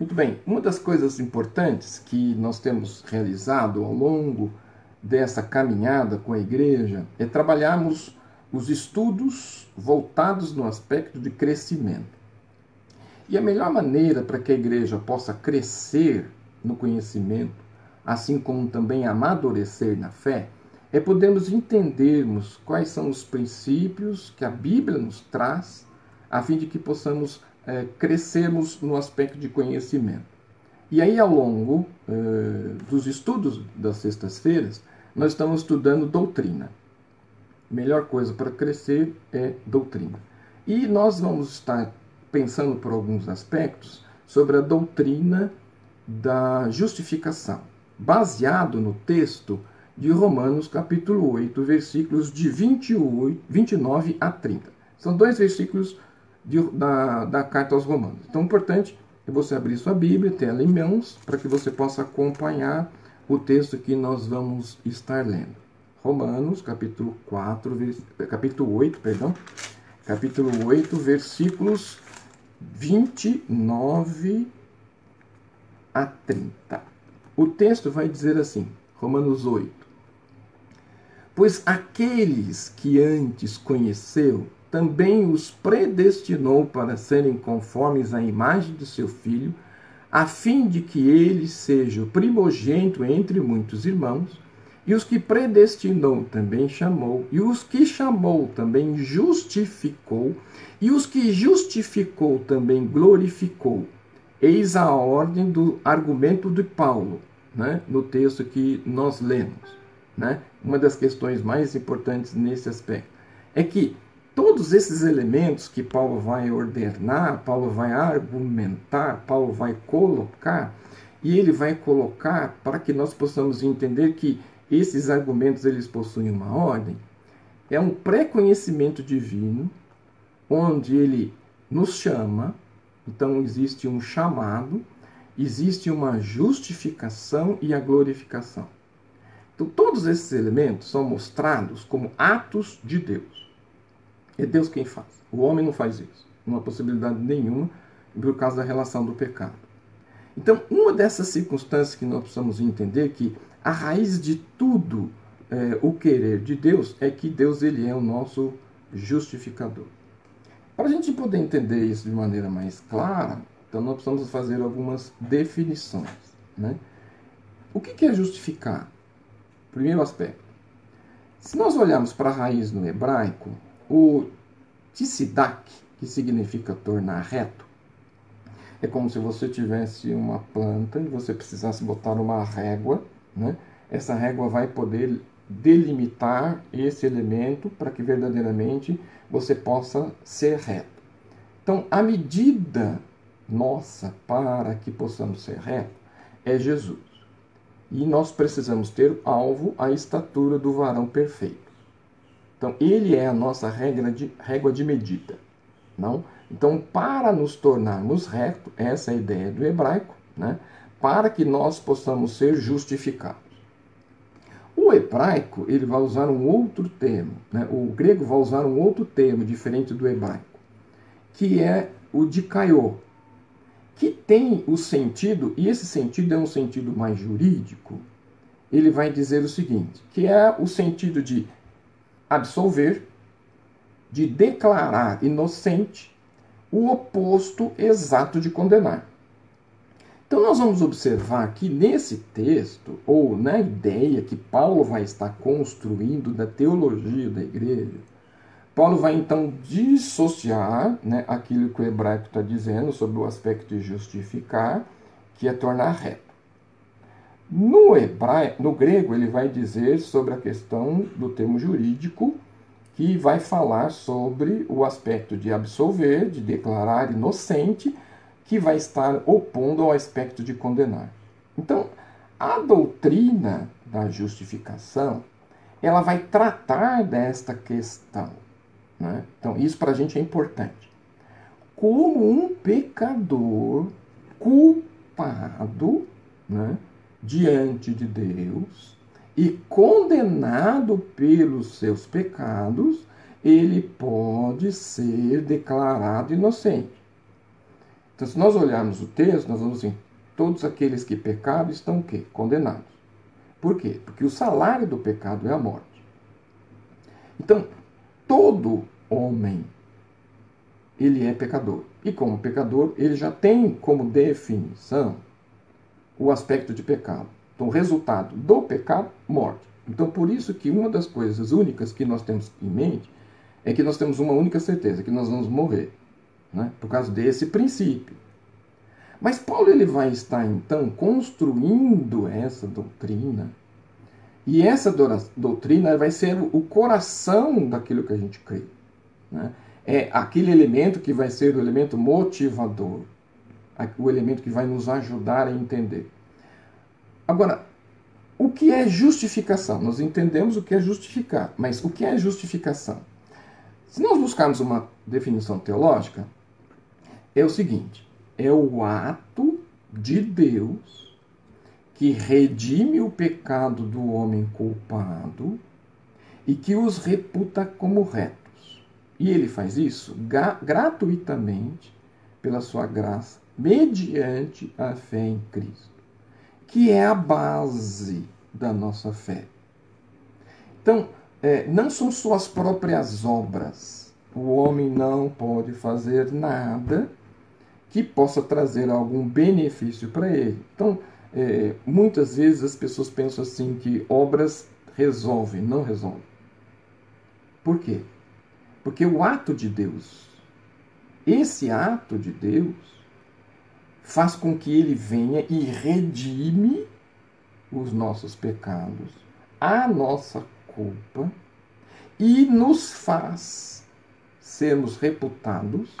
Muito bem, uma das coisas importantes que nós temos realizado ao longo dessa caminhada com a igreja é trabalharmos os estudos voltados no aspecto de crescimento. E a melhor maneira para que a igreja possa crescer no conhecimento, assim como também amadurecer na fé, é podermos entendermos quais são os princípios que a Bíblia nos traz, a fim de que possamos é, crescermos no aspecto de conhecimento. E aí, ao longo é, dos estudos das sextas-feiras, nós estamos estudando doutrina. Melhor coisa para crescer é doutrina. E nós vamos estar pensando por alguns aspectos sobre a doutrina da justificação, baseado no texto de Romanos, capítulo 8, versículos de 28, 29 a 30. São dois versículos de, da, da carta aos Romanos. Então, o importante é você abrir sua Bíblia, ter ela em mãos, para que você possa acompanhar o texto que nós vamos estar lendo. Romanos, capítulo 4, capítulo 8, perdão, capítulo 8, versículos 29 a 30. O texto vai dizer assim, Romanos 8. Pois aqueles que antes conheceu, também os predestinou para serem conformes à imagem de seu filho, a fim de que ele seja o primogênito entre muitos irmãos. E os que predestinou também chamou, e os que chamou também justificou, e os que justificou também glorificou. Eis a ordem do argumento de Paulo, né, no texto que nós lemos. Né? Uma das questões mais importantes nesse aspecto é que todos esses elementos que Paulo vai ordenar, Paulo vai argumentar, Paulo vai colocar, e ele vai colocar para que nós possamos entender que esses argumentos eles possuem uma ordem, é um pré-conhecimento divino, onde ele nos chama, então existe um chamado, existe uma justificação e a glorificação. Então todos esses elementos são mostrados como atos de Deus. É Deus quem faz. O homem não faz isso. Não há possibilidade nenhuma por causa da relação do pecado. Então, uma dessas circunstâncias que nós precisamos entender que a raiz de tudo é, o querer de Deus é que Deus ele é o nosso justificador. Para a gente poder entender isso de maneira mais clara, então nós precisamos fazer algumas definições. Né? O que é justificar? Primeiro aspecto. Se nós olharmos para a raiz no hebraico, o tisidak, que significa tornar reto, é como se você tivesse uma planta e você precisasse botar uma régua, né? Essa régua vai poder delimitar esse elemento para que verdadeiramente você possa ser reto. Então, a medida nossa para que possamos ser reto é Jesus. E nós precisamos ter alvo a estatura do varão perfeito. Então, ele é a nossa regra de, régua de medida. Não? Então, para nos tornarmos retos, essa é a ideia do hebraico, né? para que nós possamos ser justificados. O hebraico ele vai usar um outro termo, né? o grego vai usar um outro termo diferente do hebraico, que é o dikaiô, que tem o sentido, e esse sentido é um sentido mais jurídico, ele vai dizer o seguinte, que é o sentido de absolver, de declarar inocente, o oposto exato de condenar. Então, nós vamos observar que nesse texto, ou na ideia que Paulo vai estar construindo da teologia da igreja, Paulo vai então dissociar né, aquilo que o hebraico está dizendo sobre o aspecto de justificar, que é tornar reto. No, hebraico, no grego, ele vai dizer sobre a questão do termo jurídico, que vai falar sobre o aspecto de absolver, de declarar inocente, que vai estar opondo ao aspecto de condenar. Então, a doutrina da justificação, ela vai tratar desta questão. Né? Então, isso para a gente é importante. Como um pecador culpado, né? Diante de Deus e condenado pelos seus pecados, ele pode ser declarado inocente. Então, se nós olharmos o texto, nós vamos assim, todos aqueles que pecaram estão quê? Condenados. Por quê? Porque o salário do pecado é a morte. Então, todo homem, ele é pecador. E como pecador, ele já tem como definição o aspecto de pecado. Então, o resultado do pecado, morte. Então, por isso que uma das coisas únicas que nós temos em mente é que nós temos uma única certeza, que nós vamos morrer. Né? Por causa desse princípio. Mas Paulo ele vai estar então construindo essa doutrina. E essa doutrina vai ser o coração daquilo que a gente crê. Né? É aquele elemento que vai ser o elemento motivador, o elemento que vai nos ajudar a entender. Agora, o que é justificação? Nós entendemos o que é justificar, mas o que é justificação? Se nós buscarmos uma definição teológica, é o seguinte: é o ato de Deus que redime o pecado do homem culpado e que os reputa como retos. E ele faz isso gratuitamente pela sua graça, mediante a fé em Cristo, que é a base da nossa fé. Então, é, não são suas próprias obras. O homem não pode fazer nada que possa trazer algum benefício para ele. Então, é, muitas vezes as pessoas pensam assim que obras resolvem, não resolvem. Por quê? Porque o ato de Deus, esse ato de Deus, faz com que ele venha e redime os nossos pecados, a nossa culpa e nos faz sermos reputados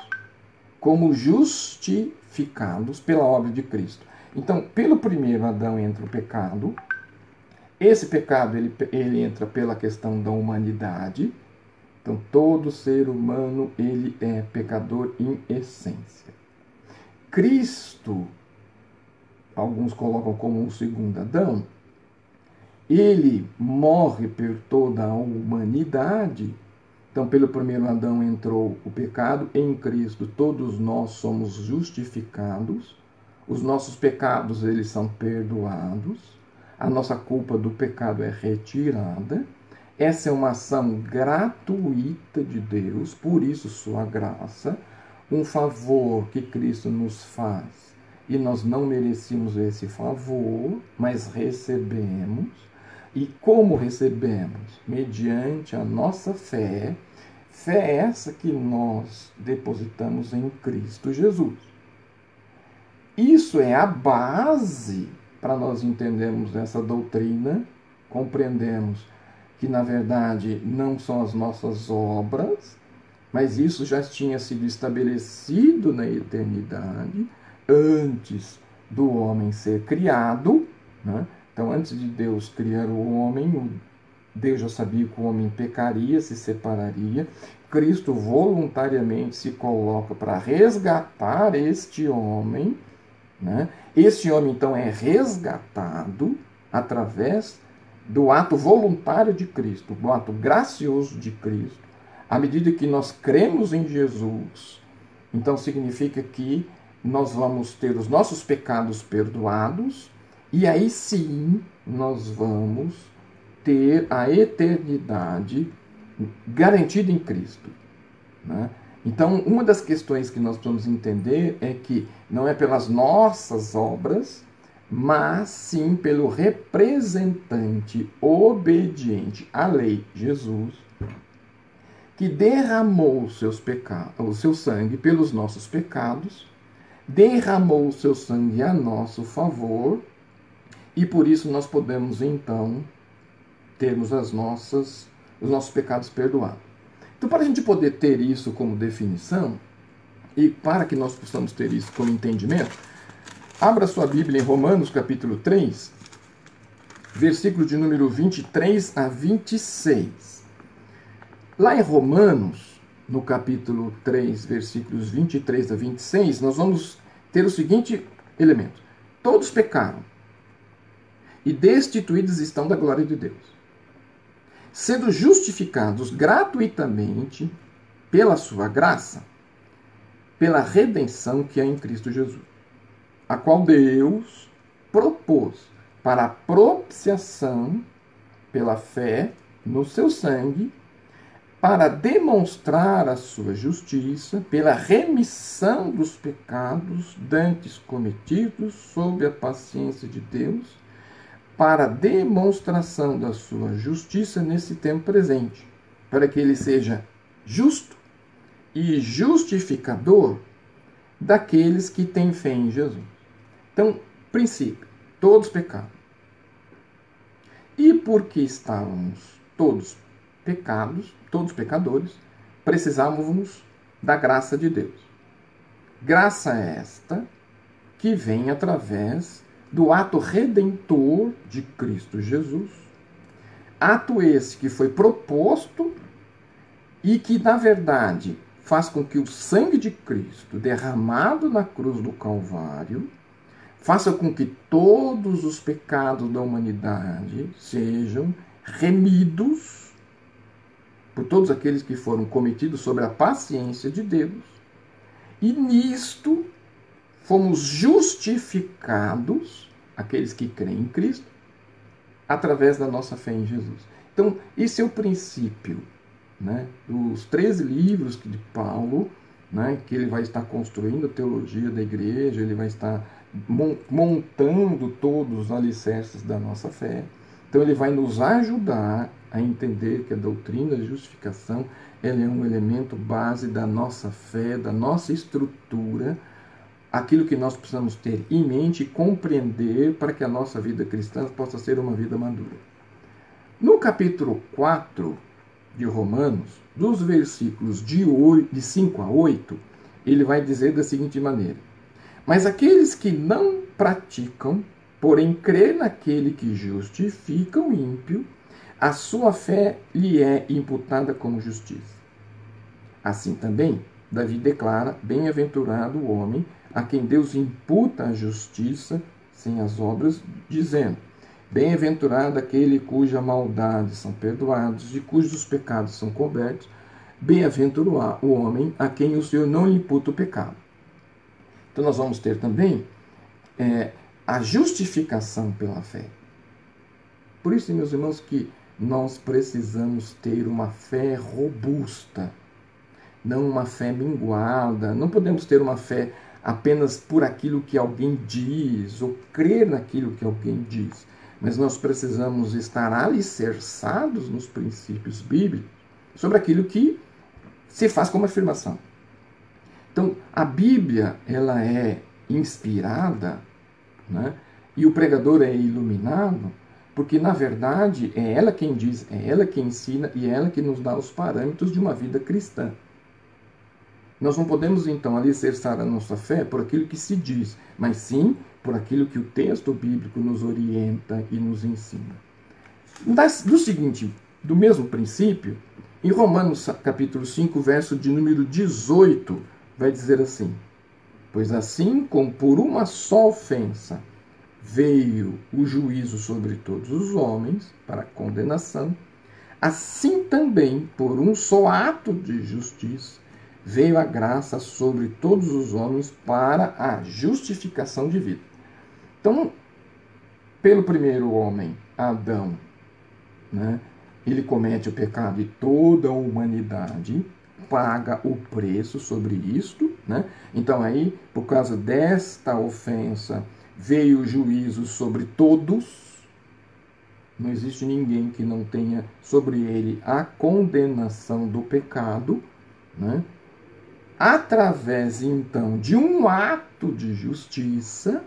como justificados pela obra de Cristo. Então, pelo primeiro Adão entra o pecado. Esse pecado ele, ele entra pela questão da humanidade. Então, todo ser humano ele é pecador em essência. Cristo, alguns colocam como um segundo Adão, ele morre por toda a humanidade então, pelo primeiro Adão entrou o pecado, em Cristo todos nós somos justificados, os nossos pecados eles são perdoados, a nossa culpa do pecado é retirada. Essa é uma ação gratuita de Deus, por isso sua graça, um favor que Cristo nos faz. E nós não merecíamos esse favor, mas recebemos e como recebemos? Mediante a nossa fé, fé essa que nós depositamos em Cristo Jesus. Isso é a base para nós entendermos essa doutrina, compreendemos que na verdade não são as nossas obras, mas isso já tinha sido estabelecido na eternidade, antes do homem ser criado, né? Então, antes de Deus criar o homem, Deus já sabia que o homem pecaria, se separaria. Cristo voluntariamente se coloca para resgatar este homem. Né? Este homem, então, é resgatado através do ato voluntário de Cristo, do ato gracioso de Cristo. À medida que nós cremos em Jesus, então significa que nós vamos ter os nossos pecados perdoados e aí sim nós vamos ter a eternidade garantida em Cristo. Né? Então, uma das questões que nós precisamos entender é que não é pelas nossas obras, mas sim pelo representante obediente à lei, Jesus, que derramou seus pecados, o seu sangue pelos nossos pecados, derramou o seu sangue a nosso favor e por isso nós podemos então termos as nossas, os nossos pecados perdoados. Então, para a gente poder ter isso como definição, e para que nós possamos ter isso como entendimento, abra sua Bíblia em Romanos capítulo 3, versículo de número 23 a 26. Lá em Romanos, no capítulo 3, versículos 23 a 26, nós vamos ter o seguinte elemento: Todos pecaram e destituídos estão da glória de Deus, sendo justificados gratuitamente pela sua graça, pela redenção que é em Cristo Jesus, a qual Deus propôs para a propiciação pela fé no seu sangue, para demonstrar a sua justiça pela remissão dos pecados dantes cometidos sob a paciência de Deus, para demonstração da sua justiça nesse tempo presente, para que ele seja justo e justificador daqueles que têm fé em Jesus. Então, princípio, todos pecaram. E porque estávamos todos pecados, todos pecadores, precisávamos da graça de Deus. Graça esta que vem através do ato redentor de Cristo Jesus. Ato esse que foi proposto e que, na verdade, faz com que o sangue de Cristo, derramado na cruz do Calvário, faça com que todos os pecados da humanidade sejam remidos por todos aqueles que foram cometidos sobre a paciência de Deus. E nisto fomos justificados, aqueles que creem em Cristo, através da nossa fé em Jesus. Então, esse é o princípio né, dos 13 livros de Paulo, né, que ele vai estar construindo a teologia da igreja, ele vai estar montando todos os alicerces da nossa fé. Então ele vai nos ajudar a entender que a doutrina da justificação ela é um elemento base da nossa fé, da nossa estrutura, aquilo que nós precisamos ter em mente e compreender para que a nossa vida cristã possa ser uma vida madura. No capítulo 4 de Romanos, dos versículos de, 8, de 5 a 8, ele vai dizer da seguinte maneira: Mas aqueles que não praticam, porém crê naquele que justifica o ímpio, a sua fé lhe é imputada como justiça. Assim também, Davi declara: Bem-aventurado o homem a quem Deus imputa a justiça sem as obras, dizendo: Bem-aventurado aquele cuja maldade são perdoados e cujos pecados são cobertos. Bem-aventurado o homem a quem o Senhor não imputa o pecado. Então, nós vamos ter também é, a justificação pela fé. Por isso, meus irmãos, que nós precisamos ter uma fé robusta, não uma fé minguada. Não podemos ter uma fé apenas por aquilo que alguém diz ou crer naquilo que alguém diz mas nós precisamos estar alicerçados nos princípios bíblicos sobre aquilo que se faz como afirmação. Então, a Bíblia ela é inspirada, né? e o pregador é iluminado, porque na verdade é ela quem diz, é ela quem ensina e é ela que nos dá os parâmetros de uma vida cristã. Nós não podemos então alicerçar a nossa fé por aquilo que se diz, mas sim por aquilo que o texto bíblico nos orienta e nos ensina. Do seguinte, do mesmo princípio, em Romanos capítulo 5, verso de número 18, vai dizer assim: Pois assim como por uma só ofensa veio o juízo sobre todos os homens para condenação, assim também por um só ato de justiça veio a graça sobre todos os homens para a justificação de vida. Então, pelo primeiro homem, Adão, né, ele comete o pecado de toda a humanidade, paga o preço sobre isto. Né? Então, aí, por causa desta ofensa, veio o juízo sobre todos. Não existe ninguém que não tenha sobre ele a condenação do pecado. Né? Através, então, de um ato de justiça,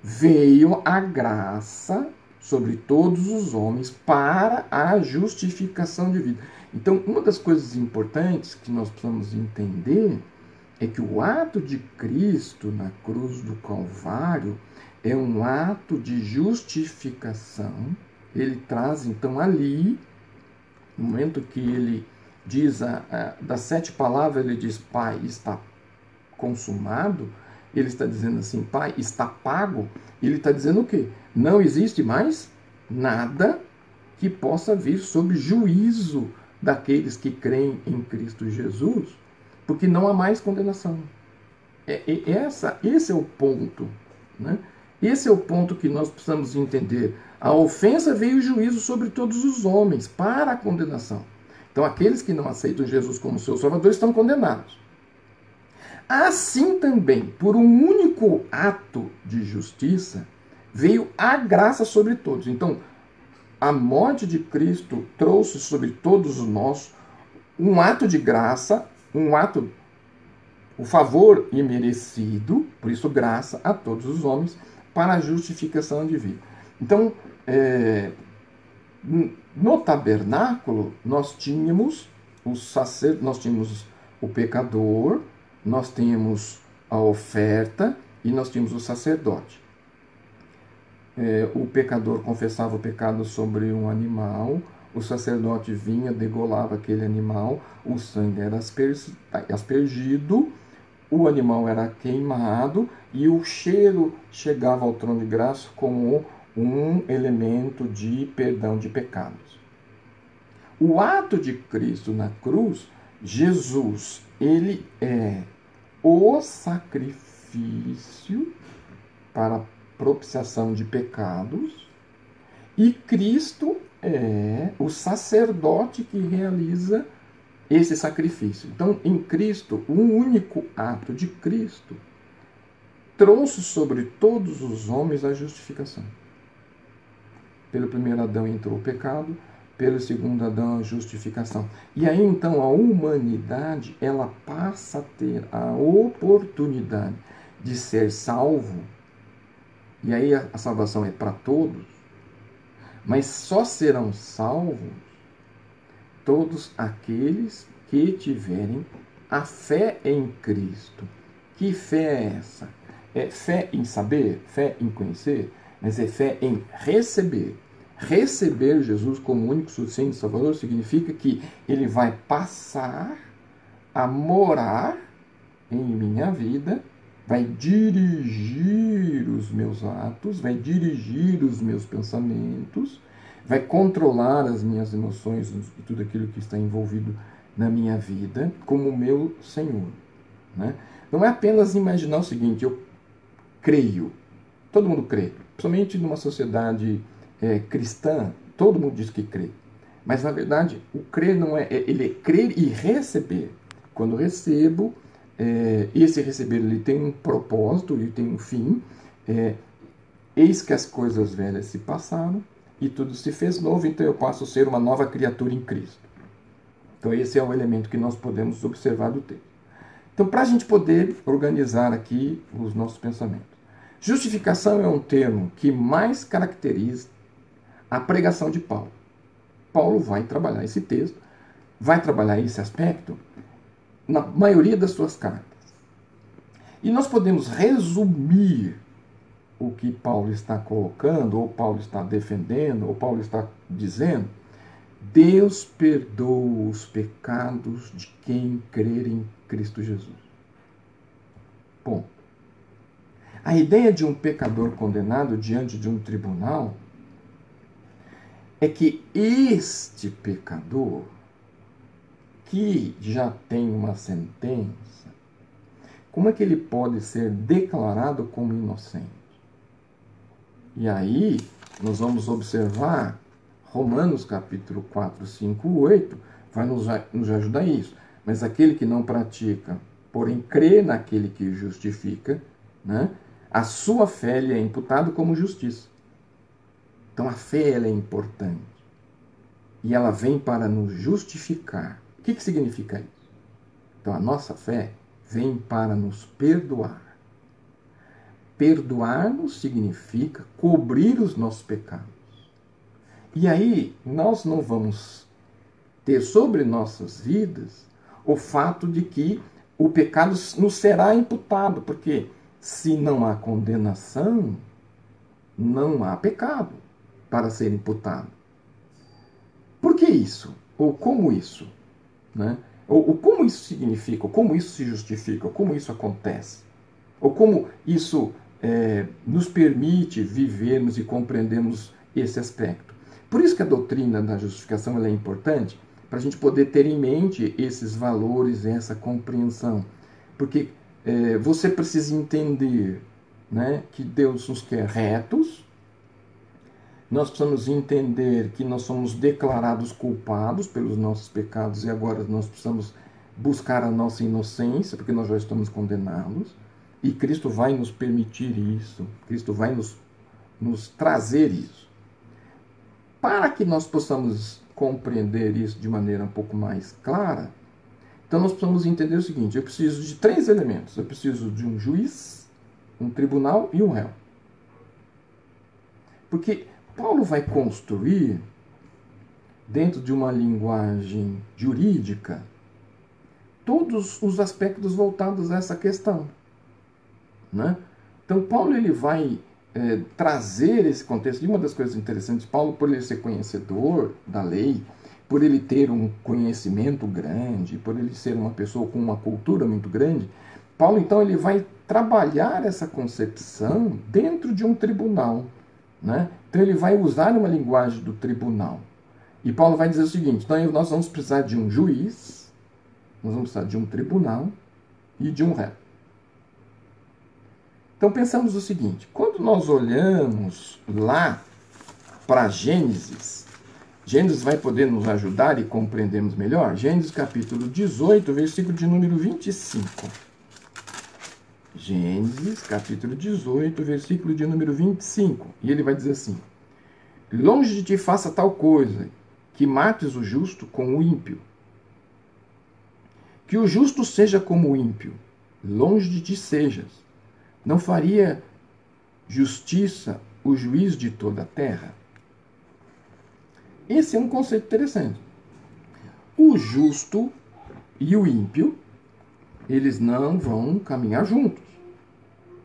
veio a graça sobre todos os homens para a justificação de vida. Então, uma das coisas importantes que nós precisamos entender é que o ato de Cristo na cruz do Calvário é um ato de justificação. Ele traz então ali, no momento que ele diz a, a, das sete palavras, ele diz: Pai, está consumado ele está dizendo assim, Pai, está pago. Ele está dizendo o quê? Não existe mais nada que possa vir sob juízo daqueles que creem em Cristo Jesus, porque não há mais condenação. É, é, essa, esse é o ponto. Né? Esse é o ponto que nós precisamos entender. A ofensa veio o juízo sobre todos os homens, para a condenação. Então, aqueles que não aceitam Jesus como seu Salvador estão condenados. Assim também, por um único ato de justiça, veio a graça sobre todos. Então, a morte de Cristo trouxe sobre todos nós um ato de graça, um ato, o favor imerecido, por isso graça a todos os homens, para a justificação de vida. Então, é, no tabernáculo, nós tínhamos o sacer, nós tínhamos o pecador, nós tínhamos a oferta e nós tínhamos o sacerdote. É, o pecador confessava o pecado sobre um animal, o sacerdote vinha, degolava aquele animal, o sangue era aspergido, o animal era queimado e o cheiro chegava ao trono de graça como um elemento de perdão de pecados. O ato de Cristo na cruz, Jesus, ele é o sacrifício para propiciação de pecados e Cristo é o sacerdote que realiza esse sacrifício. Então, em Cristo, um único ato de Cristo trouxe sobre todos os homens a justificação. Pelo primeiro Adão entrou o pecado, pelo segundo Adão a justificação. E aí então a humanidade, ela passa a ter a oportunidade de ser salvo. E aí a salvação é para todos. Mas só serão salvos todos aqueles que tiverem a fé em Cristo. Que fé é essa? É fé em saber, fé em conhecer, mas é fé em receber. Receber Jesus como único suficiente Salvador significa que ele vai passar a morar em minha vida, vai dirigir os meus atos, vai dirigir os meus pensamentos, vai controlar as minhas emoções e tudo aquilo que está envolvido na minha vida como meu Senhor. Né? Não é apenas imaginar o seguinte, eu creio, todo mundo crê, principalmente numa sociedade é, cristã, todo mundo diz que crê. Mas na verdade, o crer não é, é ele é crer e receber. Quando recebo, é, esse receber ele tem um propósito, ele tem um fim. É, eis que as coisas velhas se passaram e tudo se fez novo, então eu passo a ser uma nova criatura em Cristo. Então esse é o elemento que nós podemos observar do texto. Então, para a gente poder organizar aqui os nossos pensamentos. Justificação é um termo que mais caracteriza a pregação de Paulo. Paulo vai trabalhar esse texto, vai trabalhar esse aspecto na maioria das suas cartas. E nós podemos resumir o que Paulo está colocando, ou Paulo está defendendo, ou Paulo está dizendo. Deus perdoa os pecados de quem crer em Cristo Jesus. Ponto. A ideia de um pecador condenado diante de um tribunal é que este pecador, que já tem uma sentença, como é que ele pode ser declarado como inocente? E aí nós vamos observar Romanos capítulo 4, 5, 8, vai nos, nos ajudar isso. Mas aquele que não pratica, porém crê naquele que justifica, né, a sua fé lhe é imputada como justiça. Então a fé ela é importante. E ela vem para nos justificar. O que, que significa isso? Então a nossa fé vem para nos perdoar. Perdoar-nos significa cobrir os nossos pecados. E aí nós não vamos ter sobre nossas vidas o fato de que o pecado nos será imputado, porque se não há condenação, não há pecado para ser imputado. Por que isso? Ou como isso? Né? Ou, ou como isso significa? Ou como isso se justifica? Ou como isso acontece? Ou como isso é, nos permite vivermos e compreendermos esse aspecto? Por isso que a doutrina da justificação é importante, para a gente poder ter em mente esses valores, essa compreensão. Porque é, você precisa entender né, que Deus nos quer retos, nós precisamos entender que nós somos declarados culpados pelos nossos pecados e agora nós precisamos buscar a nossa inocência, porque nós já estamos condenados. E Cristo vai nos permitir isso, Cristo vai nos, nos trazer isso. Para que nós possamos compreender isso de maneira um pouco mais clara, então nós precisamos entender o seguinte: eu preciso de três elementos. Eu preciso de um juiz, um tribunal e um réu. Porque Paulo vai construir, dentro de uma linguagem jurídica, todos os aspectos voltados a essa questão. Né? Então, Paulo ele vai é, trazer esse contexto. E uma das coisas interessantes, Paulo, por ele ser conhecedor da lei, por ele ter um conhecimento grande, por ele ser uma pessoa com uma cultura muito grande, Paulo então ele vai trabalhar essa concepção dentro de um tribunal. Né? Então ele vai usar uma linguagem do tribunal. E Paulo vai dizer o seguinte: então nós vamos precisar de um juiz, nós vamos precisar de um tribunal e de um réu. Então pensamos o seguinte: quando nós olhamos lá para Gênesis, Gênesis vai poder nos ajudar e compreendermos melhor? Gênesis capítulo 18, versículo de número 25. Gênesis capítulo 18, versículo de número 25. E ele vai dizer assim: Longe de ti faça tal coisa, que mates o justo com o ímpio. Que o justo seja como o ímpio, longe de ti sejas não faria justiça o juiz de toda a terra? Esse é um conceito interessante. O justo e o ímpio, eles não vão caminhar juntos.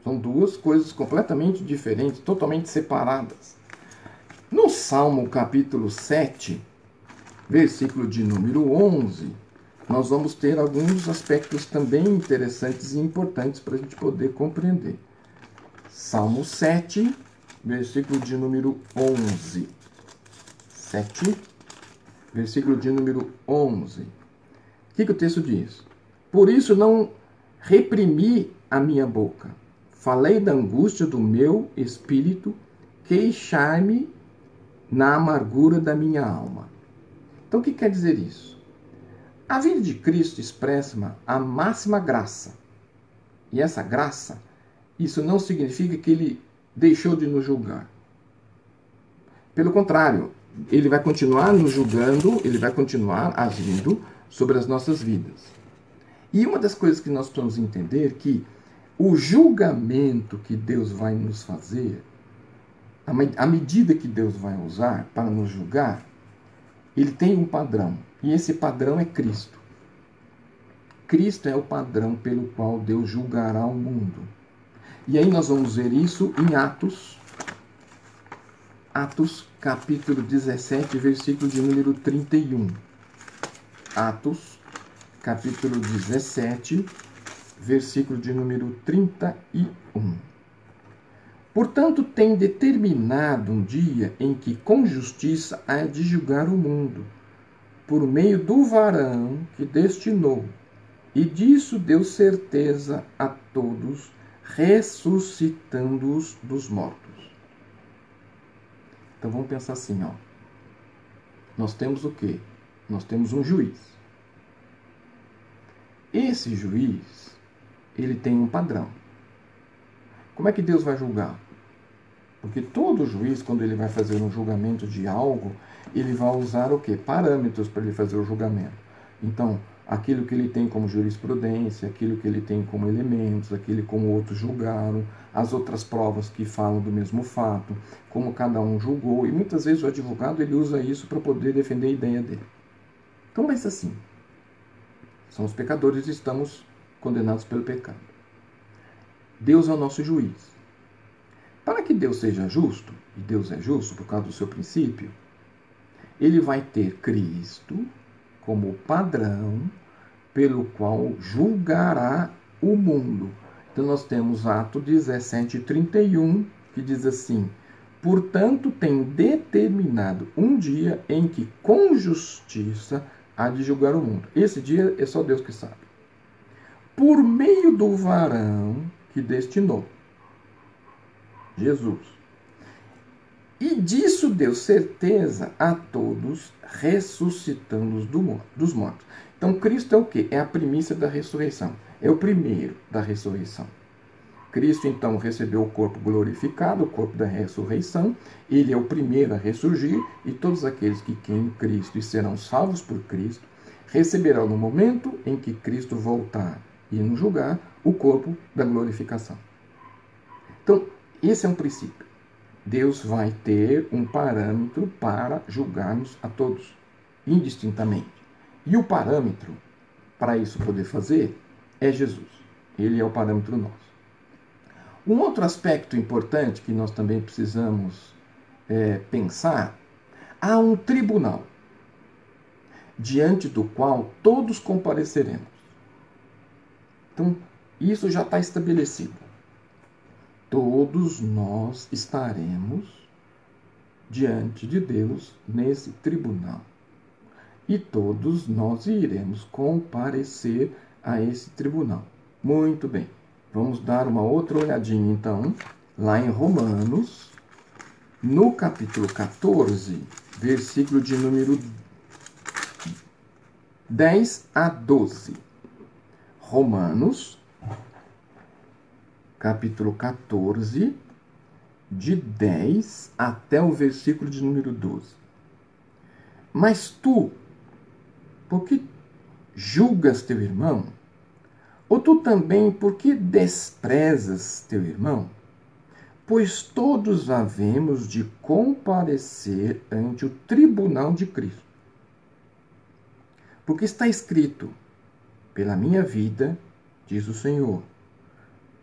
São duas coisas completamente diferentes, totalmente separadas. No Salmo capítulo 7, versículo de número 11, nós vamos ter alguns aspectos também interessantes e importantes para a gente poder compreender. Salmo 7, versículo de número 11. 7, versículo de número 11. O que, que o texto diz? Por isso não reprimi a minha boca. Falei da angústia do meu espírito, queixai-me na amargura da minha alma. Então, o que quer dizer isso? A vida de Cristo expressa a máxima graça. E essa graça, isso não significa que ele deixou de nos julgar. Pelo contrário, ele vai continuar nos julgando, ele vai continuar agindo sobre as nossas vidas. E uma das coisas que nós precisamos entender é que o julgamento que Deus vai nos fazer, a medida que Deus vai usar para nos julgar, ele tem um padrão. E esse padrão é Cristo. Cristo é o padrão pelo qual Deus julgará o mundo. E aí nós vamos ver isso em Atos, Atos capítulo 17, versículo de número 31. Atos, capítulo 17, versículo de número 31. Portanto, tem determinado um dia em que com justiça há de julgar o mundo por meio do varão que destinou, e disso deu certeza a todos, ressuscitando-os dos mortos. Então vamos pensar assim, ó. Nós temos o quê? Nós temos um juiz. Esse juiz, ele tem um padrão. Como é que Deus vai julgar? Porque todo juiz, quando ele vai fazer um julgamento de algo, ele vai usar o que? Parâmetros para ele fazer o julgamento. Então, aquilo que ele tem como jurisprudência, aquilo que ele tem como elementos, aquilo como outros julgaram, as outras provas que falam do mesmo fato, como cada um julgou, e muitas vezes o advogado ele usa isso para poder defender a ideia dele. Então, mas assim, são os pecadores e estamos condenados pelo pecado. Deus é o nosso juiz. Para que Deus seja justo, e Deus é justo por causa do seu princípio, ele vai ter Cristo como padrão pelo qual julgará o mundo. Então nós temos Atos 17, 31, que diz assim: Portanto, tem determinado um dia em que com justiça há de julgar o mundo. Esse dia é só Deus que sabe. Por meio do varão que destinou, Jesus. E disso deu certeza a todos, ressuscitando-os dos mortos. Então, Cristo é o quê? É a primícia da ressurreição. É o primeiro da ressurreição. Cristo então recebeu o corpo glorificado, o corpo da ressurreição. Ele é o primeiro a ressurgir e todos aqueles que creem em Cristo e serão salvos por Cristo receberão no momento em que Cristo voltar e nos julgar o corpo da glorificação. Então, esse é um princípio. Deus vai ter um parâmetro para julgar-nos a todos, indistintamente. E o parâmetro para isso poder fazer é Jesus. Ele é o parâmetro nosso. Um outro aspecto importante que nós também precisamos é, pensar: há um tribunal diante do qual todos compareceremos. Então, isso já está estabelecido. Todos nós estaremos diante de Deus nesse tribunal. E todos nós iremos comparecer a esse tribunal. Muito bem. Vamos dar uma outra olhadinha então, lá em Romanos, no capítulo 14, versículo de número 10 a 12. Romanos, capítulo 14, de 10 até o versículo de número 12. Mas tu, por que julgas teu irmão? Ou tu também, por que desprezas teu irmão? Pois todos havemos de comparecer ante o tribunal de Cristo. Porque está escrito: pela minha vida, diz o Senhor,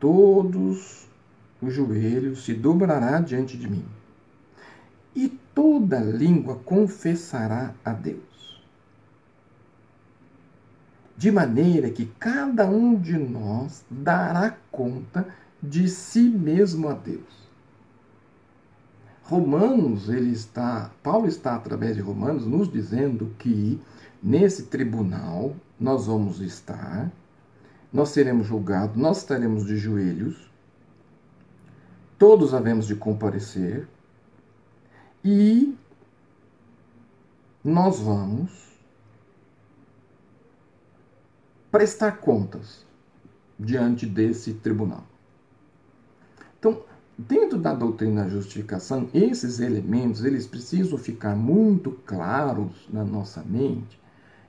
todos os joelhos se dobrará diante de mim, e toda língua confessará a Deus de maneira que cada um de nós dará conta de si mesmo a Deus. Romanos, ele está, Paulo está através de Romanos nos dizendo que nesse tribunal nós vamos estar, nós seremos julgados, nós estaremos de joelhos, todos havemos de comparecer e nós vamos prestar contas diante desse tribunal. Então, dentro da doutrina da justificação, esses elementos eles precisam ficar muito claros na nossa mente.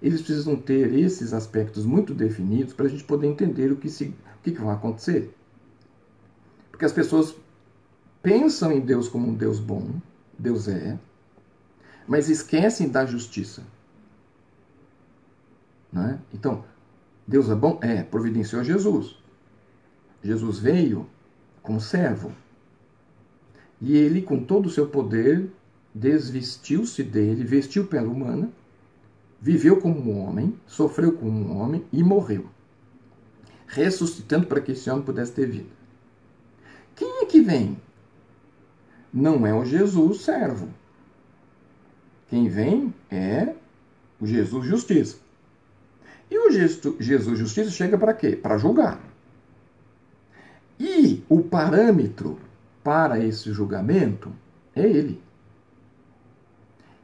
Eles precisam ter esses aspectos muito definidos para a gente poder entender o que, se, o que, vai acontecer. Porque as pessoas pensam em Deus como um Deus bom, Deus é, mas esquecem da justiça. Né? Então, Deus é bom? É, providenciou Jesus. Jesus veio como servo. E ele, com todo o seu poder, desvestiu-se dele, vestiu pele humana, viveu como um homem, sofreu como um homem e morreu, ressuscitando para que esse homem pudesse ter vida. Quem é que vem? Não é o Jesus servo. Quem vem é o Jesus justiça. E o Jesus Justiça chega para quê? Para julgar. E o parâmetro para esse julgamento é ele.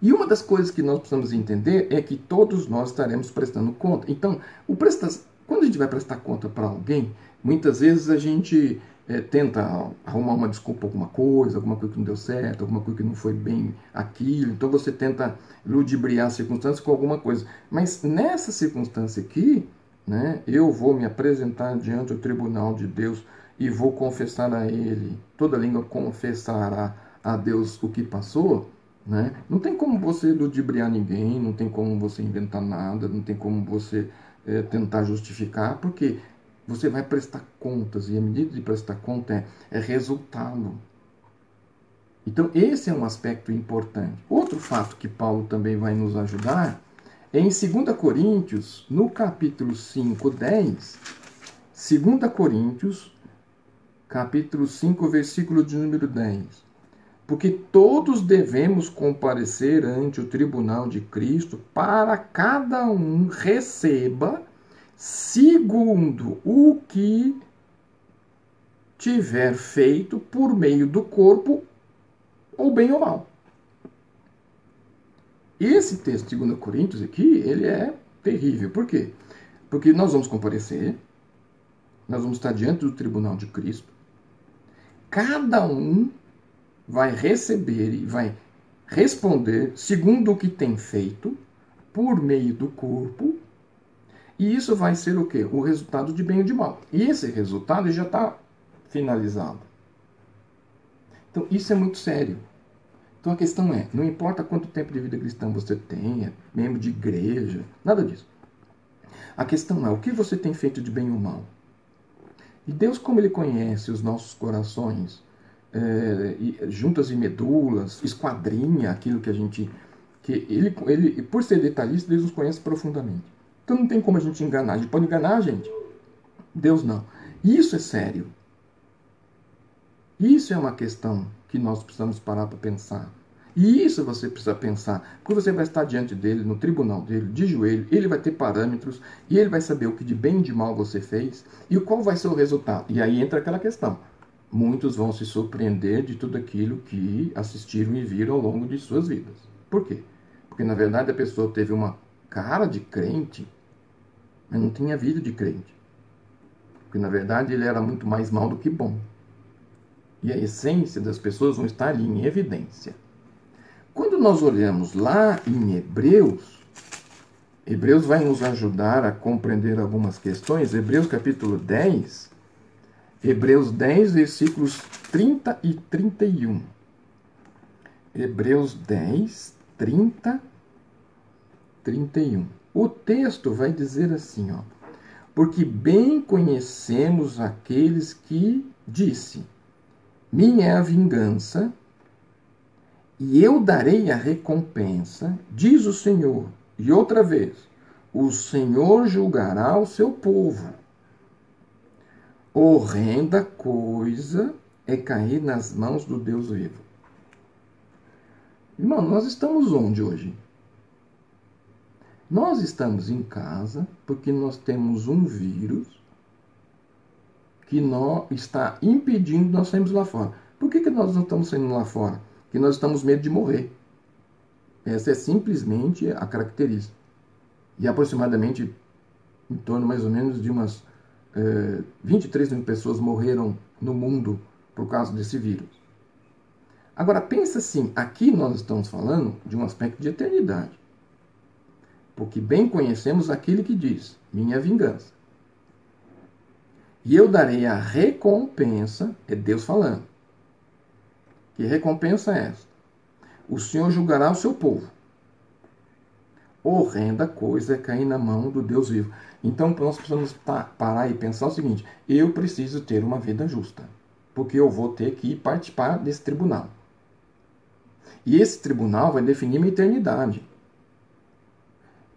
E uma das coisas que nós precisamos entender é que todos nós estaremos prestando conta. Então, presta... quando a gente vai prestar conta para alguém, muitas vezes a gente é, tenta arrumar uma desculpa alguma coisa, alguma coisa que não deu certo, alguma coisa que não foi bem aquilo. Então você tenta ludibriar a circunstância com alguma coisa. Mas nessa circunstância aqui, né, eu vou me apresentar diante do tribunal de Deus e vou confessar a Ele, toda língua confessará a Deus o que passou. Né? Não tem como você ludibriar ninguém, não tem como você inventar nada, não tem como você é, tentar justificar, porque você vai prestar contas, e a medida de prestar conta é, é resultado. Então, esse é um aspecto importante. Outro fato que Paulo também vai nos ajudar é em 2 Coríntios, no capítulo 5, 10. 2 Coríntios, capítulo 5, versículo de número 10. porque todos devemos comparecer ante o tribunal de Cristo para cada um receba segundo o que tiver feito por meio do corpo, ou bem ou mal. Esse texto de 2 Coríntios aqui, ele é terrível. Por quê? Porque nós vamos comparecer, nós vamos estar diante do tribunal de Cristo, cada um vai receber e vai responder segundo o que tem feito por meio do corpo. E isso vai ser o quê? O resultado de bem ou de mal. E esse resultado já está finalizado. Então isso é muito sério. Então a questão é, não importa quanto tempo de vida cristã você tenha, membro de igreja, nada disso. A questão é o que você tem feito de bem ou mal. E Deus, como Ele conhece os nossos corações, é, juntas e medulas, esquadrinha aquilo que a gente. que ele, ele, por ser detalhista, Deus nos conhece profundamente. Então não tem como a gente enganar. A gente pode enganar gente. Deus não. Isso é sério. Isso é uma questão que nós precisamos parar para pensar. E isso você precisa pensar, porque você vai estar diante dele, no tribunal dele, de joelho, ele vai ter parâmetros e ele vai saber o que de bem e de mal você fez e qual vai ser o resultado. E aí entra aquela questão muitos vão se surpreender de tudo aquilo que assistiram e viram ao longo de suas vidas. Por quê? Porque na verdade a pessoa teve uma cara de crente, mas não tinha vida de crente. Porque na verdade ele era muito mais mal do que bom. E a essência das pessoas vão estar ali em evidência. Quando nós olhamos lá em Hebreus, Hebreus vai nos ajudar a compreender algumas questões. Hebreus capítulo 10, Hebreus 10, versículos 30 e 31. Hebreus 10, 30, 31. O texto vai dizer assim, ó. Porque bem conhecemos aqueles que disse: Minha é a vingança, e eu darei a recompensa, diz o Senhor. E outra vez, o Senhor julgará o seu povo. Horrenda coisa é cair nas mãos do Deus vivo. Irmão, nós estamos onde hoje? Nós estamos em casa porque nós temos um vírus que está impedindo nós sairmos lá fora. Por que, que nós não estamos saindo lá fora? Porque nós estamos medo de morrer. Essa é simplesmente a característica. E aproximadamente em torno mais ou menos de umas é, 23 mil pessoas morreram no mundo por causa desse vírus. Agora, pensa assim: aqui nós estamos falando de um aspecto de eternidade. Porque bem conhecemos aquele que diz: Minha vingança. E eu darei a recompensa, é Deus falando. Que recompensa é essa? O Senhor julgará o seu povo. Horrenda coisa é cair na mão do Deus vivo. Então nós precisamos parar e pensar o seguinte: eu preciso ter uma vida justa, porque eu vou ter que participar desse tribunal. E esse tribunal vai definir minha eternidade.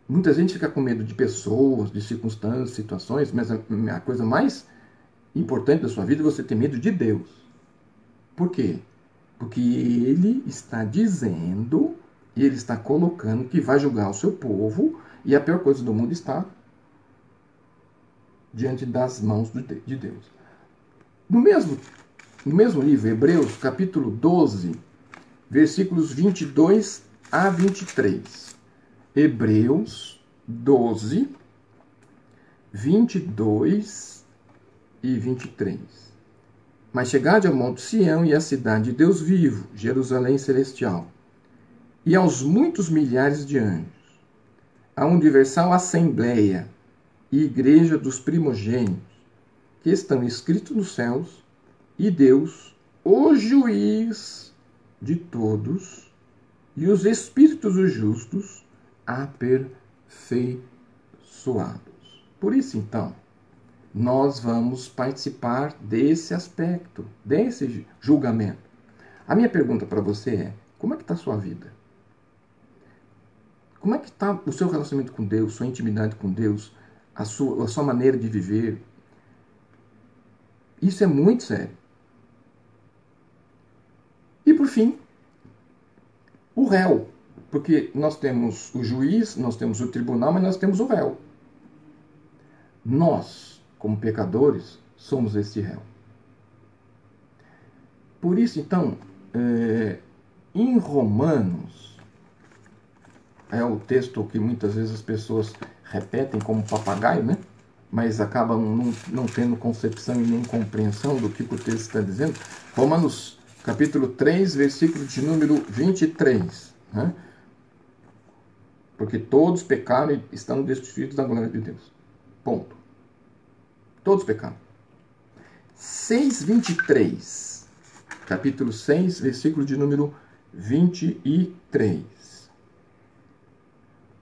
Muita gente fica com medo de pessoas, de circunstâncias, situações, mas a coisa mais importante da sua vida é você ter medo de Deus. Por quê? Porque Ele está dizendo e Ele está colocando que vai julgar o seu povo e a pior coisa do mundo está diante das mãos de Deus. No mesmo, no mesmo livro, Hebreus, capítulo 12, versículos 22 a 23. Hebreus 12, 22 e 23. Mas chegade ao Monte Sião e à cidade de Deus vivo, Jerusalém celestial, e aos muitos milhares de anjos, a universal assembleia, e igreja dos primogênitos, que estão escritos nos céus, e Deus, o juiz de todos, e os espíritos dos justos aperfeiçoados. Por isso, então, nós vamos participar desse aspecto, desse julgamento. A minha pergunta para você é: como é que está a sua vida? Como é que está o seu relacionamento com Deus, sua intimidade com Deus? a sua, a sua maneira de viver. Isso é muito sério. E por fim, o réu. Porque nós temos o juiz, nós temos o tribunal, mas nós temos o réu. Nós, como pecadores, somos este réu. Por isso, então, é, em Romanos, é o texto que muitas vezes as pessoas repetem como papagaio, né? mas acabam não, não tendo concepção e nem compreensão do que o texto está dizendo. Romanos capítulo 3, versículo de número 23. Né? Porque todos pecaram e estão destituídos da glória de Deus. Ponto. Todos pecaram. 6,23. Capítulo 6, versículo de número 23.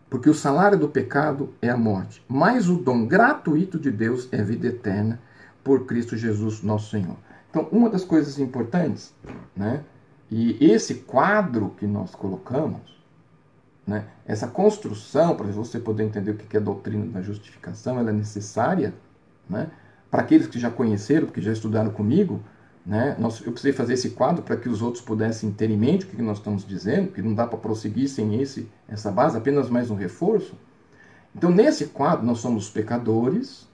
Porque o salário do pecado é a morte, mas o dom gratuito de Deus é a vida eterna por Cristo Jesus, nosso Senhor. Então, uma das coisas importantes, né? E esse quadro que nós colocamos, né? Essa construção, para você poder entender o que é a doutrina da justificação, ela é necessária, né? Para aqueles que já conheceram, que já estudaram comigo, né? Nós, eu precisei fazer esse quadro para que os outros pudessem ter em mente o que nós estamos dizendo, que não dá para prosseguir sem esse, essa base, apenas mais um reforço. Então, nesse quadro, nós somos pecadores,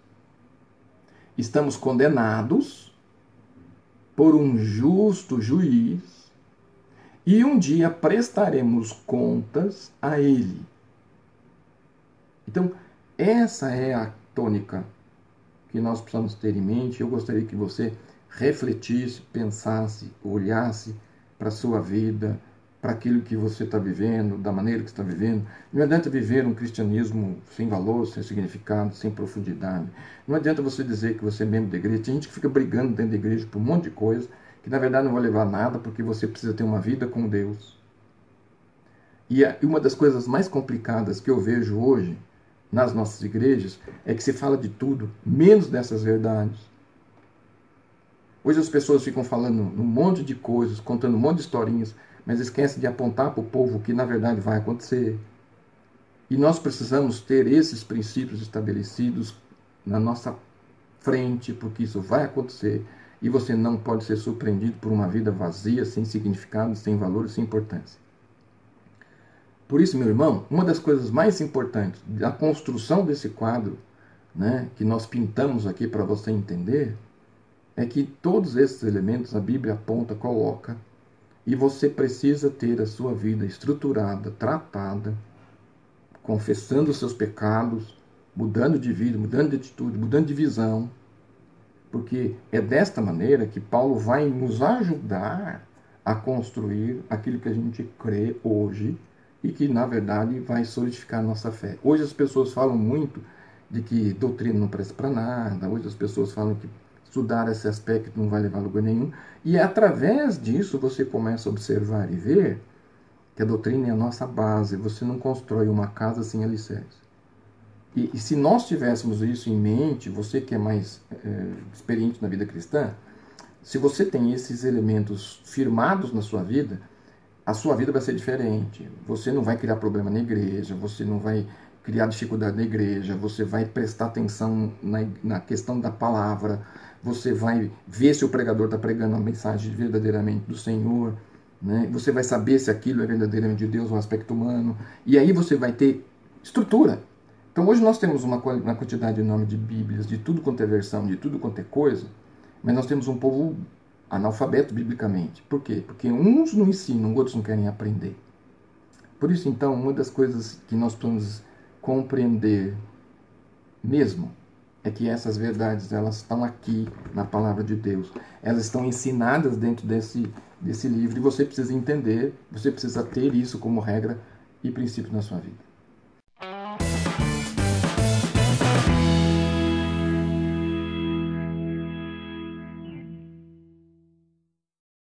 estamos condenados, por um justo juiz e um dia prestaremos contas a ele. Então, essa é a tônica que nós precisamos ter em mente. Eu gostaria que você refletisse, pensasse, olhasse para a sua vida, para aquilo que você está vivendo, da maneira que está vivendo. Não adianta viver um cristianismo sem valor, sem significado, sem profundidade. Não adianta você dizer que você é membro da igreja. Tem gente que fica brigando dentro da igreja por um monte de coisa, que na verdade não vai levar a nada, porque você precisa ter uma vida com Deus. E uma das coisas mais complicadas que eu vejo hoje nas nossas igrejas é que se fala de tudo, menos dessas verdades. Hoje as pessoas ficam falando um monte de coisas, contando um monte de historinhas, mas esquece de apontar para o povo o que na verdade vai acontecer. E nós precisamos ter esses princípios estabelecidos na nossa frente, porque isso vai acontecer e você não pode ser surpreendido por uma vida vazia, sem significado, sem valor, sem importância. Por isso, meu irmão, uma das coisas mais importantes da construção desse quadro, né, que nós pintamos aqui para você entender, é que todos esses elementos a Bíblia aponta, coloca e você precisa ter a sua vida estruturada, tratada, confessando os seus pecados, mudando de vida, mudando de atitude, mudando de visão. Porque é desta maneira que Paulo vai nos ajudar a construir aquilo que a gente crê hoje e que, na verdade, vai solidificar nossa fé. Hoje as pessoas falam muito de que doutrina não presta para nada, hoje as pessoas falam que estudar esse aspecto não vai levar a lugar nenhum. E através disso você começa a observar e ver que a doutrina é a nossa base. Você não constrói uma casa sem alicerce. E, e se nós tivéssemos isso em mente, você que é mais é, experiente na vida cristã, se você tem esses elementos firmados na sua vida, a sua vida vai ser diferente. Você não vai criar problema na igreja, você não vai criar dificuldade na igreja, você vai prestar atenção na, na questão da palavra, você vai ver se o pregador está pregando a mensagem verdadeiramente do Senhor, né? você vai saber se aquilo é verdadeiramente de Deus, um aspecto humano, e aí você vai ter estrutura. Então hoje nós temos uma, uma quantidade enorme de Bíblias, de tudo quanto é versão, de tudo quanto é coisa, mas nós temos um povo analfabeto biblicamente. Por quê? Porque uns não ensinam, outros não querem aprender. Por isso, então, uma das coisas que nós precisamos compreender mesmo é que essas verdades elas estão aqui na palavra de Deus. Elas estão ensinadas dentro desse, desse livro e você precisa entender, você precisa ter isso como regra e princípio na sua vida.